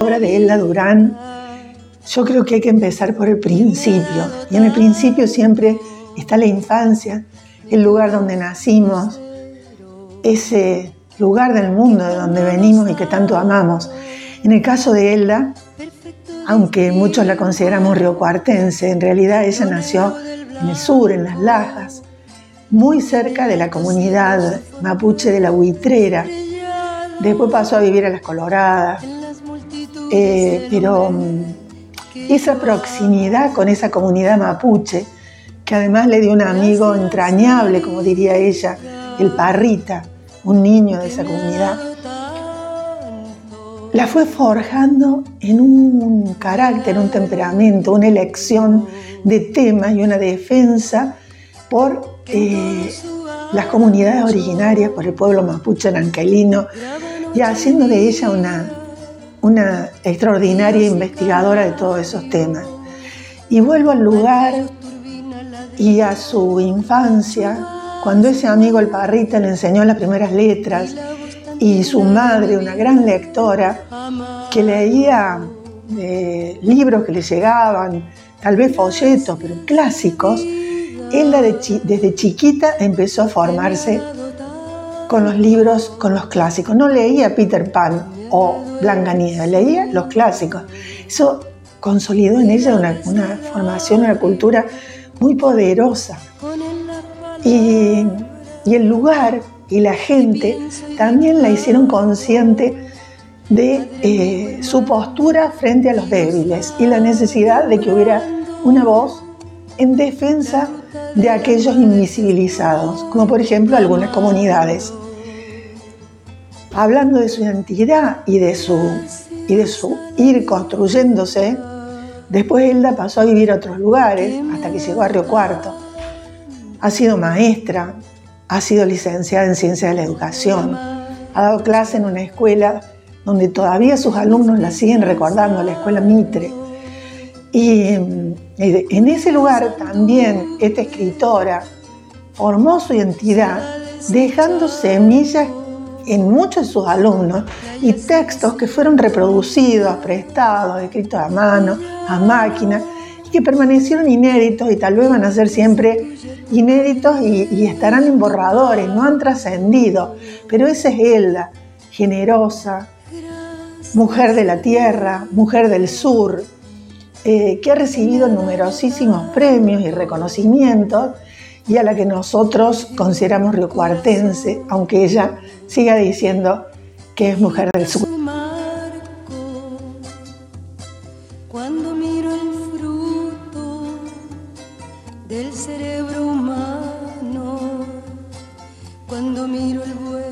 Obra de Elda Durán, yo creo que hay que empezar por el principio. Y en el principio siempre está la infancia, el lugar donde nacimos, ese lugar del mundo de donde venimos y que tanto amamos. En el caso de Elda, aunque muchos la consideramos riocuartense, en realidad ella nació en el sur, en Las Lajas, muy cerca de la comunidad mapuche de la Buitrera. Después pasó a vivir a Las Coloradas, eh, pero mm, esa proximidad con esa comunidad mapuche, que además le dio un amigo entrañable, como diría ella, el Parrita, un niño de esa comunidad, la fue forjando en un carácter, un temperamento, una elección de temas y una defensa por eh, las comunidades originarias, por el pueblo mapuche nanquelino, y haciendo de ella una, una extraordinaria investigadora de todos esos temas. Y vuelvo al lugar y a su infancia, cuando ese amigo el Parrita le enseñó las primeras letras y su madre, una gran lectora, que leía eh, libros que le llegaban, tal vez folletos, pero clásicos, él desde chiquita empezó a formarse con los libros, con los clásicos. No leía Peter Pan o Blancanieves, leía los clásicos. Eso consolidó en ella una, formación, una cultura muy poderosa. Y, el lugar y la gente también la hicieron consciente de eh, su postura frente a los débiles y la necesidad de que hubiera una voz en defensa de aquellos invisibilizados, como por ejemplo algunas comunidades. Hablando de su identidad y de su, y de su ir construyéndose, después Elda pasó a vivir a otros lugares hasta que llegó a Río Cuarto. Ha sido maestra, ha sido licenciada en Ciencias de la Educación, ha dado clase en una escuela donde todavía sus alumnos la siguen recordando, la escuela Mitre. Y en ese lugar también esta escritora formó su identidad dejando semillas en muchos de sus alumnos y textos que fueron reproducidos, prestados, escritos a mano, a máquina, que permanecieron inéditos y tal vez van a ser siempre inéditos y, y estarán en borradores, no han trascendido. Pero esa es Elda, generosa, mujer de la tierra, mujer del sur, eh, que ha recibido numerosísimos premios y reconocimientos y a la que nosotros consideramos riocuartense, aunque ella siga diciendo que es mujer del sur. Cuando miro el fruto